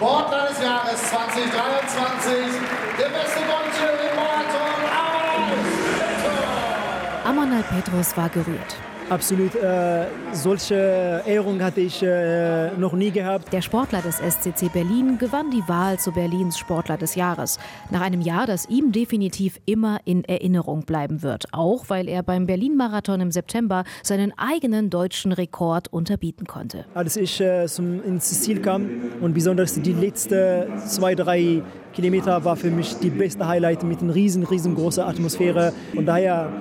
Sportler des Jahres 2023, der beste Deutsche im Marathon, Amanal Petrus war gerührt. Absolut, äh, solche Ehrung hatte ich äh, noch nie gehabt. Der Sportler des SCC Berlin gewann die Wahl zu Berlins Sportler des Jahres. Nach einem Jahr, das ihm definitiv immer in Erinnerung bleiben wird. Auch weil er beim Berlin-Marathon im September seinen eigenen deutschen Rekord unterbieten konnte. Als ich äh, zum, ins Ziel kam und besonders die letzten zwei, drei Kilometer war für mich die beste Highlight mit einer riesen, riesengroßen Atmosphäre. Und daher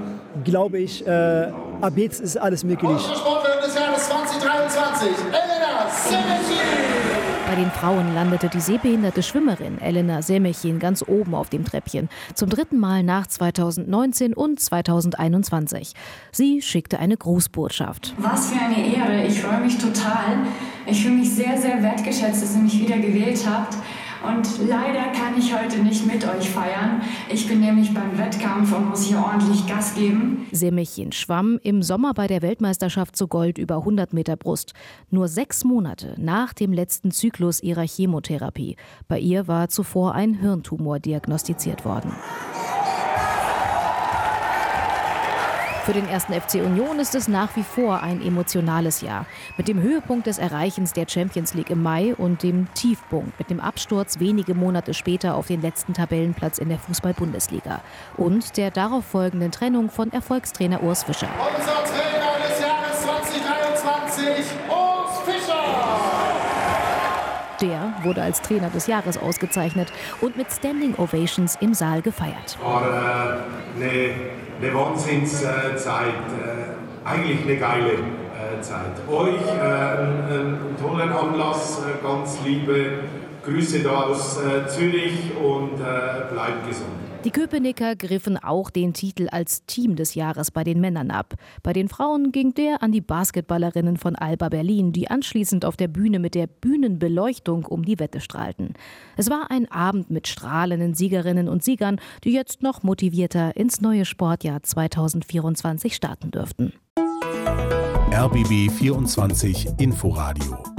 glaube ich, äh, ab jetzt ist alles möglich. Sportlerin des Jahres 2023, Elena Semechin. Bei den Frauen landete die sehbehinderte Schwimmerin Elena Semechin ganz oben auf dem Treppchen. Zum dritten Mal nach 2019 und 2021. Sie schickte eine Grußbotschaft. Was für eine Ehre. Ich freue mich total. Ich fühle mich sehr, sehr wertgeschätzt, dass ihr mich wieder gewählt habt. Und leider kann ich heute nicht mit euch feiern. Ich bin nämlich beim Wettkampf und muss hier ordentlich Gas geben. Semechin schwamm im Sommer bei der Weltmeisterschaft zu Gold über 100 Meter Brust. Nur sechs Monate nach dem letzten Zyklus ihrer Chemotherapie. Bei ihr war zuvor ein Hirntumor diagnostiziert worden. Für den ersten FC Union ist es nach wie vor ein emotionales Jahr. Mit dem Höhepunkt des Erreichens der Champions League im Mai und dem Tiefpunkt mit dem Absturz wenige Monate später auf den letzten Tabellenplatz in der Fußball-Bundesliga. Und der darauf folgenden Trennung von Erfolgstrainer Urs Fischer. Unser Trainer des Jahres 2023, Urs Fischer. Der wurde als Trainer des Jahres ausgezeichnet und mit Standing Ovations im Saal gefeiert. war äh, eine, eine Wahnsinnszeit, äh, eigentlich eine geile äh, Zeit. Euch äh, einen, tollen Anlass, äh, ganz liebe Grüße da aus äh, Zürich und äh, bleibt gesund. Die Köpenicker griffen auch den Titel als Team des Jahres bei den Männern ab. Bei den Frauen ging der an die Basketballerinnen von Alba Berlin, die anschließend auf der Bühne mit der Bühnenbeleuchtung um die Wette strahlten. Es war ein Abend mit strahlenden Siegerinnen und Siegern, die jetzt noch motivierter ins neue Sportjahr 2024 starten dürften. RBB 24 Inforadio